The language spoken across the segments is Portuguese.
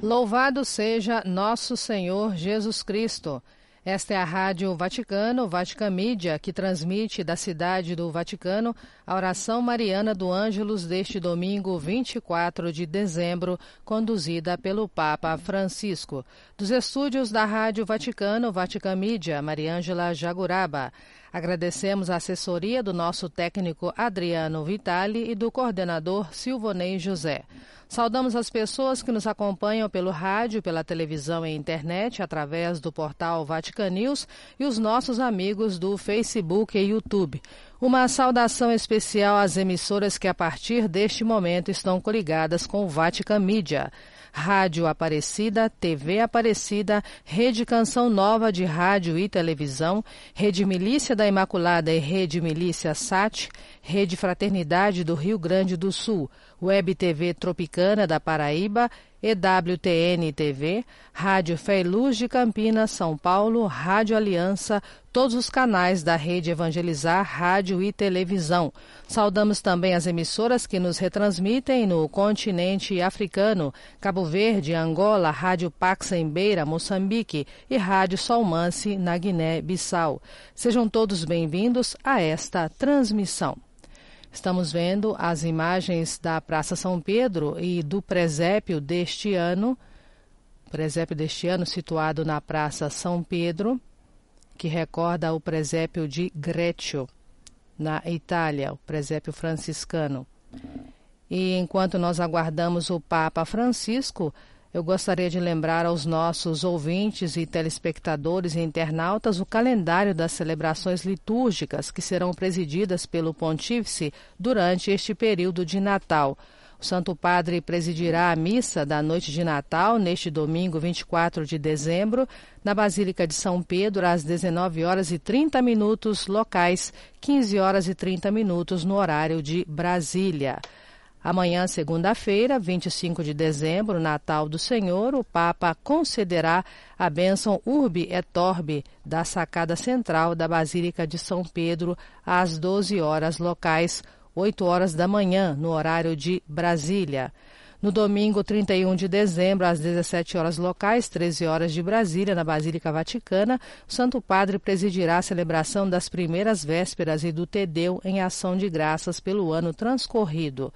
Louvado seja nosso Senhor Jesus Cristo. Esta é a Rádio Vaticano, Vatican Mídia, que transmite da cidade do Vaticano a oração mariana do Ângelus deste domingo 24 de dezembro, conduzida pelo Papa Francisco. Dos estúdios da Rádio Vaticano, Vatican Mídia, Mariângela Jaguraba. Agradecemos a assessoria do nosso técnico Adriano Vitali e do coordenador Silvonei José. Saudamos as pessoas que nos acompanham pelo rádio, pela televisão e internet, através do portal Vatican News e os nossos amigos do Facebook e YouTube. Uma saudação especial às emissoras que a partir deste momento estão coligadas com o Vatican Mídia. Rádio Aparecida, TV Aparecida, Rede Canção Nova de Rádio e Televisão, Rede Milícia da Imaculada e Rede Milícia SAT, Rede Fraternidade do Rio Grande do Sul, Web TV Tropicana da Paraíba, EWTN TV, Rádio Fé e Luz de Campinas, São Paulo, Rádio Aliança, todos os canais da Rede Evangelizar, Rádio e Televisão. Saudamos também as emissoras que nos retransmitem no continente africano, Cabo Verde, Angola, Rádio Pax em Beira, Moçambique e Rádio Solmance na Guiné-Bissau. Sejam todos bem-vindos a esta transmissão. Estamos vendo as imagens da Praça São Pedro e do presépio deste ano, presépio deste ano situado na Praça São Pedro, que recorda o presépio de Greccio, na Itália, o presépio franciscano. E enquanto nós aguardamos o Papa Francisco, eu gostaria de lembrar aos nossos ouvintes e telespectadores e internautas o calendário das celebrações litúrgicas que serão presididas pelo Pontífice durante este período de Natal. O Santo Padre presidirá a missa da noite de Natal neste domingo 24 de dezembro, na Basílica de São Pedro, às 19 horas e 30 minutos locais, 15 horas e 30 minutos no horário de Brasília. Amanhã, segunda-feira, 25 de dezembro, Natal do Senhor, o Papa concederá a bênção Urbi et Orbi da sacada central da Basílica de São Pedro às 12 horas locais, 8 horas da manhã, no horário de Brasília. No domingo 31 de dezembro, às 17 horas locais, 13 horas de Brasília, na Basílica Vaticana, o Santo Padre presidirá a celebração das primeiras vésperas e do Tedeu em ação de graças pelo ano transcorrido.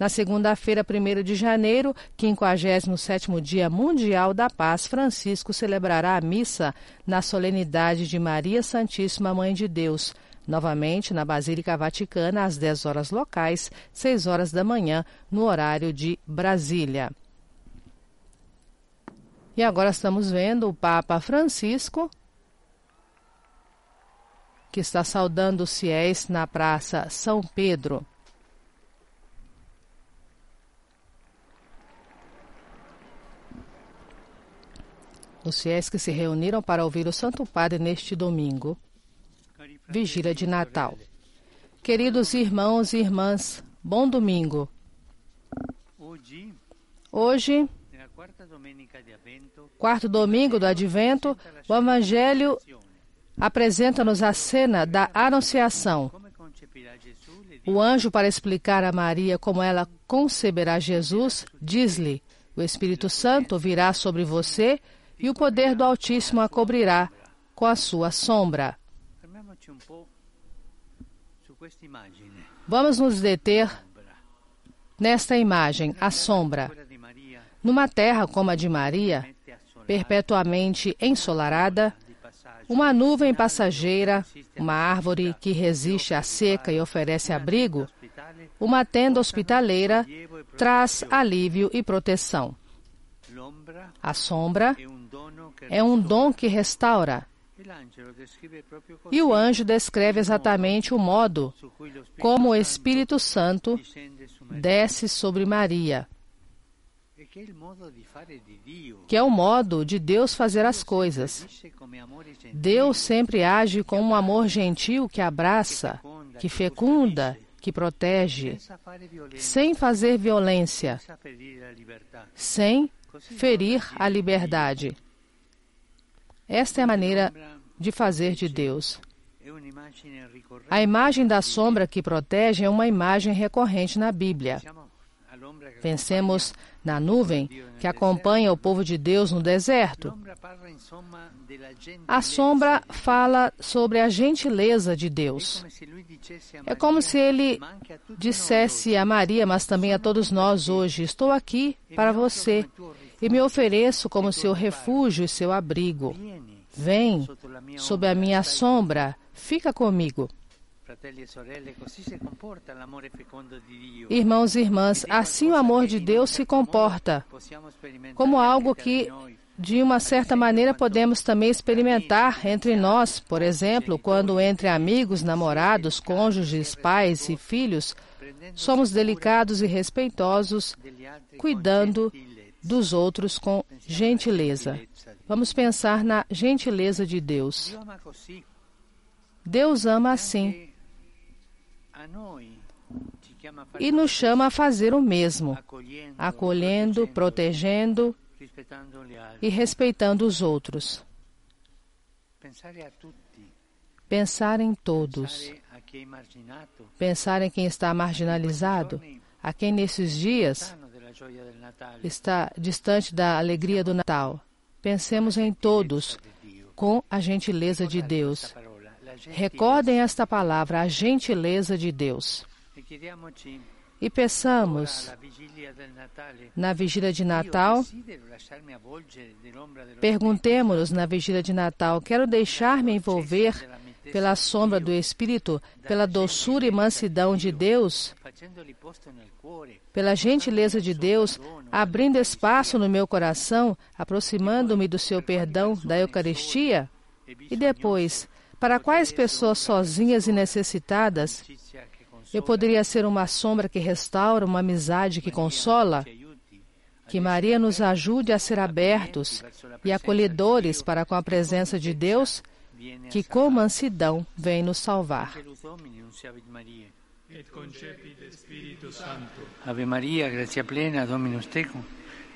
Na segunda-feira, 1 de janeiro, 57º Dia Mundial da Paz, Francisco celebrará a missa na solenidade de Maria Santíssima Mãe de Deus, novamente na Basílica Vaticana, às 10 horas locais, 6 horas da manhã, no horário de Brasília. E agora estamos vendo o Papa Francisco, que está saudando os fiéis na Praça São Pedro. Os fiéis que se reuniram para ouvir o Santo Padre neste domingo, vigília de Natal. Queridos irmãos e irmãs, bom domingo. Hoje, quarto domingo do Advento, o Evangelho apresenta-nos a cena da Anunciação. O anjo, para explicar a Maria como ela conceberá Jesus, diz-lhe: O Espírito Santo virá sobre você e o poder do Altíssimo a cobrirá com a sua sombra. Vamos nos deter nesta imagem, a sombra. Numa terra como a de Maria, perpetuamente ensolarada, uma nuvem passageira, uma árvore que resiste à seca e oferece abrigo, uma tenda hospitaleira traz alívio e proteção. A sombra é um dom que restaura. E o anjo descreve exatamente o modo como o Espírito Santo desce sobre Maria, que é o modo de Deus fazer as coisas. Deus sempre age com um amor gentil que abraça, que fecunda, que protege, sem fazer violência, sem ferir a liberdade. Esta é a maneira de fazer de Deus. A imagem da sombra que protege é uma imagem recorrente na Bíblia. Pensemos na nuvem que acompanha o povo de Deus no deserto. A sombra fala sobre a gentileza de Deus. É como se ele dissesse a Maria, mas também a todos nós hoje: Estou aqui para você e me ofereço como seu refúgio e seu abrigo. Vem sob a minha sombra, fica comigo. Irmãos e irmãs, assim o amor de Deus se comporta, como algo que, de uma certa maneira, podemos também experimentar entre nós, por exemplo, quando entre amigos, namorados, cônjuges, pais e filhos, somos delicados e respeitosos, cuidando dos outros com gentileza. Vamos pensar na gentileza de Deus. Deus ama assim e nos chama a fazer o mesmo, acolhendo, protegendo e respeitando os outros. Pensar em todos. Pensar em quem está marginalizado, a quem nesses dias está distante da alegria do Natal. Pensemos em todos com a gentileza de Deus. Recordem esta palavra, a gentileza de Deus. E peçamos, na vigília de Natal, perguntemos-nos na vigília de Natal: quero deixar-me envolver pela sombra do Espírito, pela doçura e mansidão de Deus, pela gentileza de Deus, abrindo espaço no meu coração, aproximando-me do seu perdão, da Eucaristia? E depois, para quais pessoas sozinhas e necessitadas eu poderia ser uma sombra que restaura, uma amizade que consola? Que Maria nos ajude a ser abertos e acolhedores para com a presença de Deus, que com mansidão vem nos salvar. Ave Maria, gratia plena, Dominus tecum,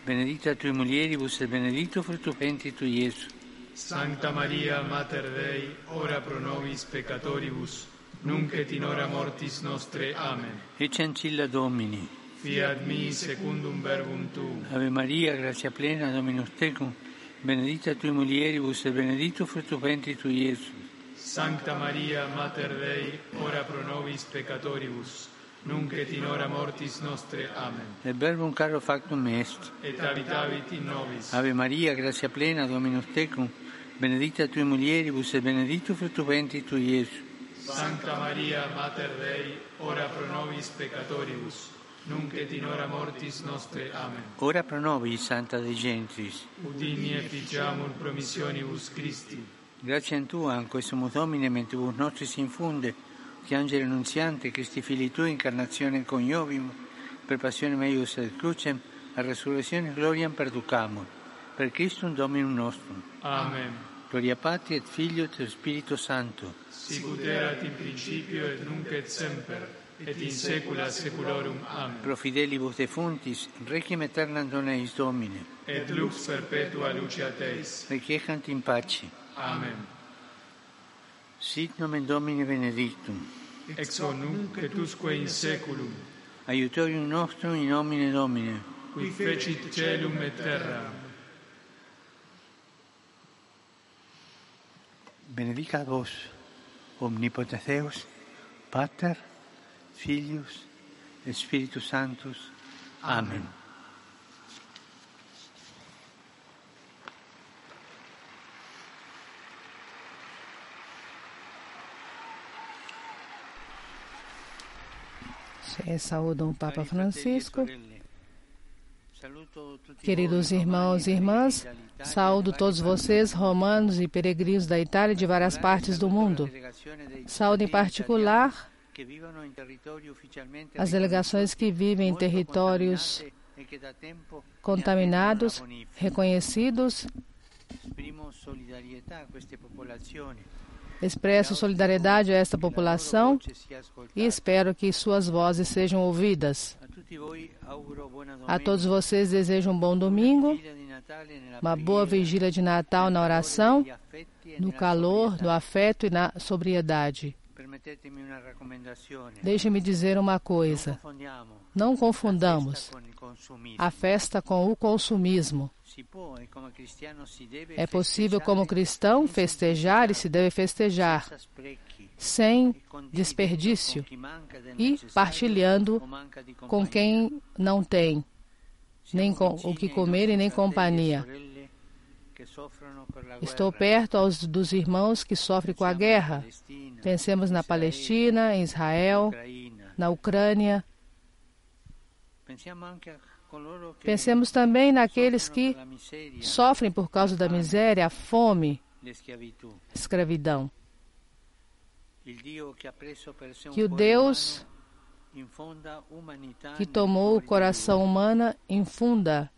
benedicta tui mulieribus et benedictus fructus ventris tui, Iesus. Sancta Maria, Mater Dei, ora pro nobis peccatoribus, nunc et in hora mortis nostre. Amen. Ecce ancilla Domini. Fiat mi secundum verbum tuum. Ave Maria, gratia plena, Dominus tecum, benedicta tui mulieribus et benedictus fructus ventris tui, Iesus. Sancta Maria, Mater Dei, ora pro nobis peccatoribus, nunc et in hora mortis nostre. Amen. Et verbum caro factum est. Et habitavit in nobis. Ave Maria, gratia plena, Dominus tecum, benedicta tui mulieribus et benedictus fructus ventris tui, Iesus. Sancta Maria, Mater Dei, ora pro nobis peccatoribus, nunc et in hora mortis nostre. Amen. Ora pro nobis, Santa Dei Gentris. Udini efficiamur promissionibus Christi. Grazie a Tua, anco sumus Domine, mentibus nostris infunde, che angelo annunziante, Christi Fili Tui, incarnazione coniovim, per passione meius et crucem, a resurrezione gloriam perducamur. Per Christum Dominum nostrum. Amen. Gloria Patri et Filio et Spiritus Sancto. Sicut erat in principio et nunc et semper, et in saecula saeculorum. Amen. Pro fidelibus defuntis, requiem aeternam dona eis Domine. Et lux perpetua luceat eis. Requiescant in pace. Amen. Sit nomen Domini benedictum. Ex hoc nunc et usque in saeculum, Aiutorium nostrum in nomine Domine. qui fecit celum et terra. Benedicat vos, omnipotens Deus, Pater, Filius et Spiritus Sanctus. Amen. Se saúdam o Papa Francisco. Queridos irmãos e irmãs, saúdo todos vocês, romanos e peregrinos da Itália e de várias partes do mundo. Saúdo em particular as delegações que vivem em territórios contaminados, reconhecidos. Expresso solidariedade a esta população e espero que suas vozes sejam ouvidas. A todos vocês desejo um bom domingo, uma boa vigília de Natal na oração, no calor, no afeto e na sobriedade. Deixe-me dizer uma coisa: não confundamos a festa com o consumismo. É possível, como cristão, festejar e se deve festejar sem desperdício e partilhando com quem não tem nem o que comer e nem companhia. Estou perto aos, dos irmãos que sofrem com a guerra. Pensemos na Palestina, em Israel, na Ucrânia. Pensemos também naqueles que sofrem por causa da miséria, a fome, escravidão. Que o Deus que tomou o coração humano infunda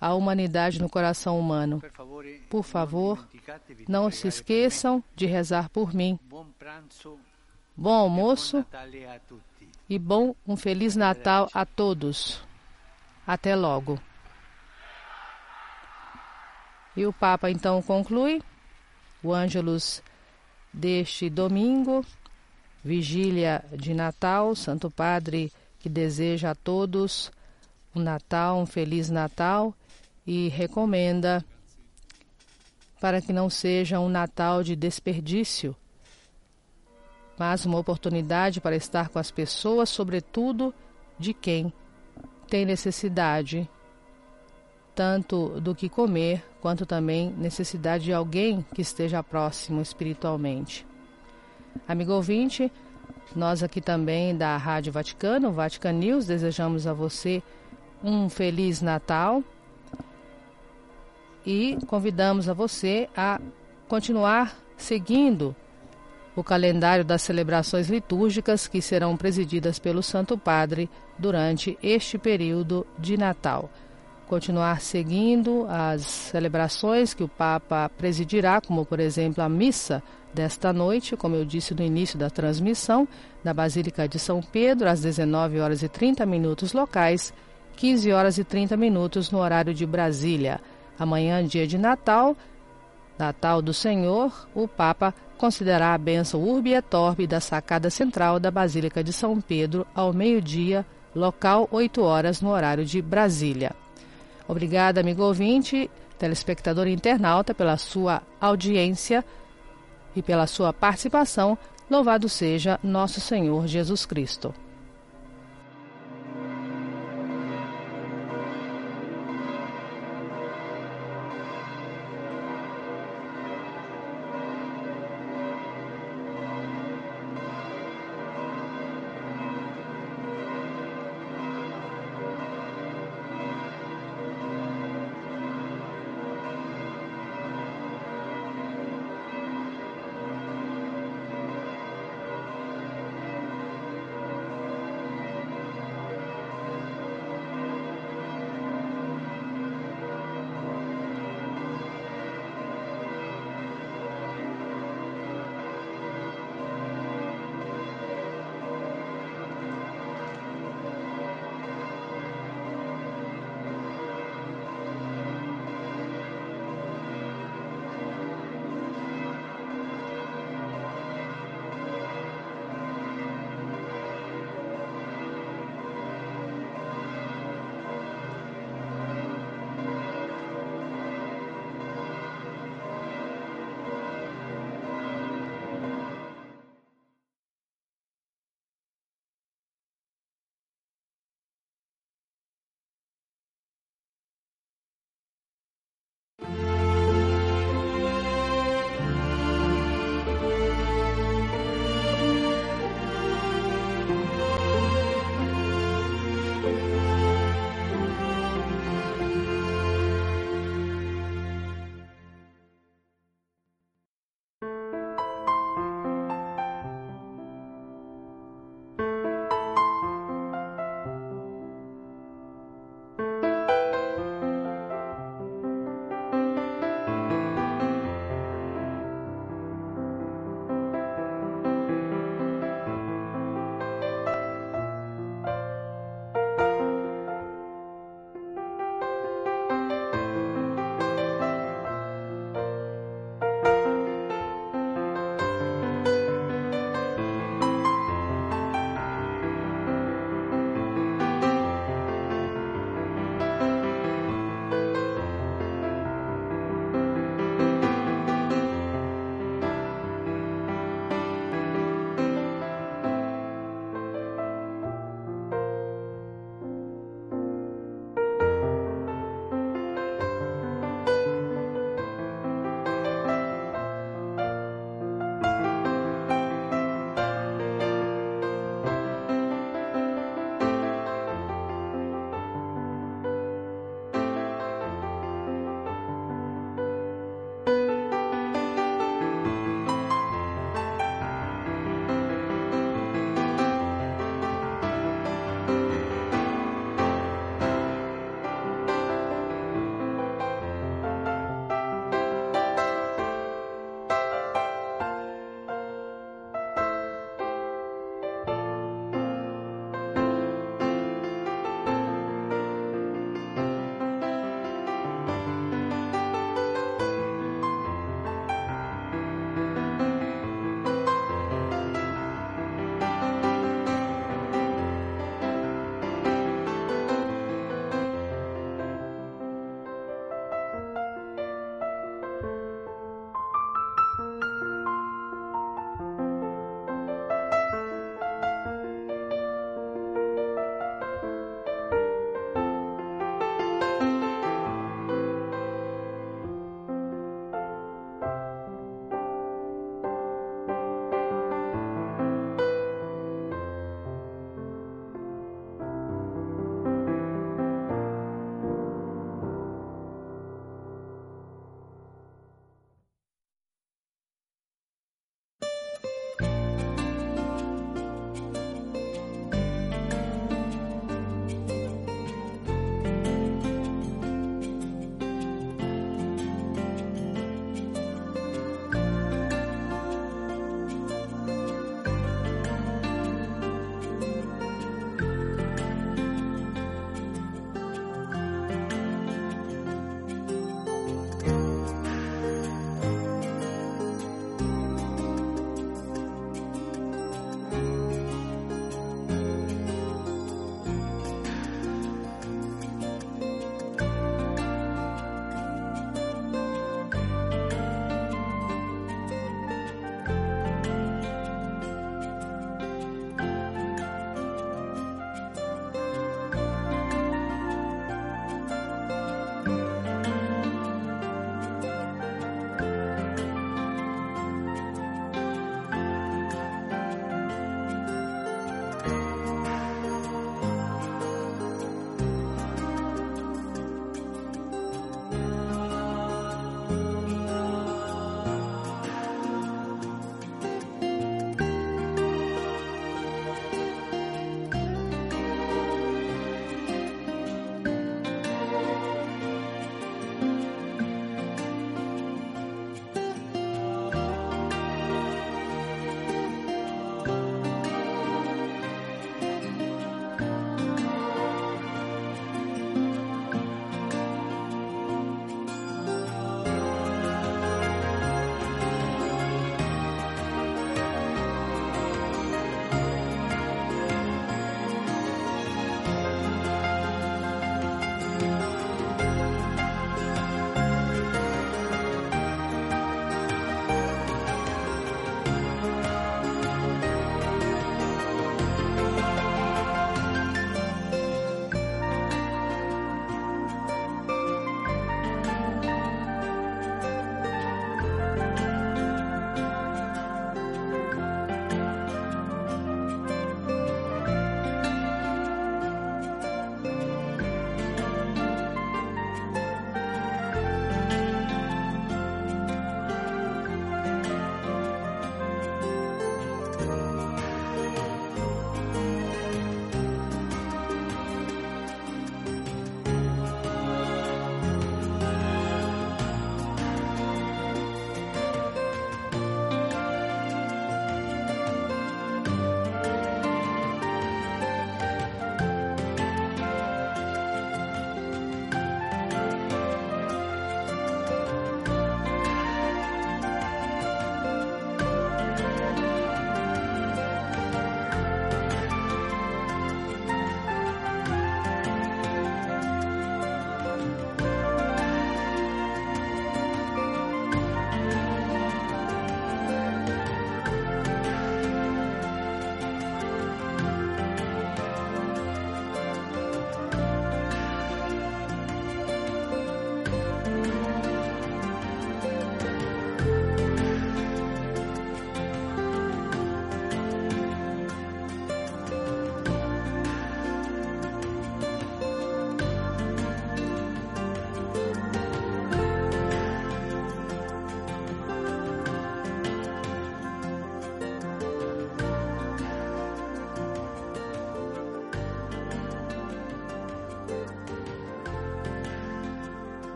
a humanidade no coração humano. Por favor, di Não se esqueçam de rezar por mim. Bom almoço e bom um feliz Natal a todos. Até logo. E o Papa então conclui o Ângelus deste domingo, vigília de Natal, Santo Padre que deseja a todos um Natal, um feliz Natal e recomenda para que não seja um Natal de desperdício, mas uma oportunidade para estar com as pessoas, sobretudo de quem tem necessidade, tanto do que comer, quanto também necessidade de alguém que esteja próximo espiritualmente. Amigo ouvinte, nós aqui também da Rádio Vaticano, Vatican News, desejamos a você um feliz Natal e convidamos a você a continuar seguindo o calendário das celebrações litúrgicas que serão presididas pelo Santo Padre durante este período de Natal. Continuar seguindo as celebrações que o Papa presidirá, como por exemplo a missa desta noite, como eu disse no início da transmissão, na Basílica de São Pedro, às 19 horas e 30 minutos locais, 15 horas e 30 minutos no horário de Brasília. Amanhã, dia de Natal, Natal do Senhor, o Papa considerará a bênção Urbi et Orbi da sacada central da Basílica de São Pedro ao meio-dia, local 8 horas no horário de Brasília. Obrigada, amigo ouvinte, telespectador internauta, pela sua audiência e pela sua participação. Louvado seja nosso Senhor Jesus Cristo.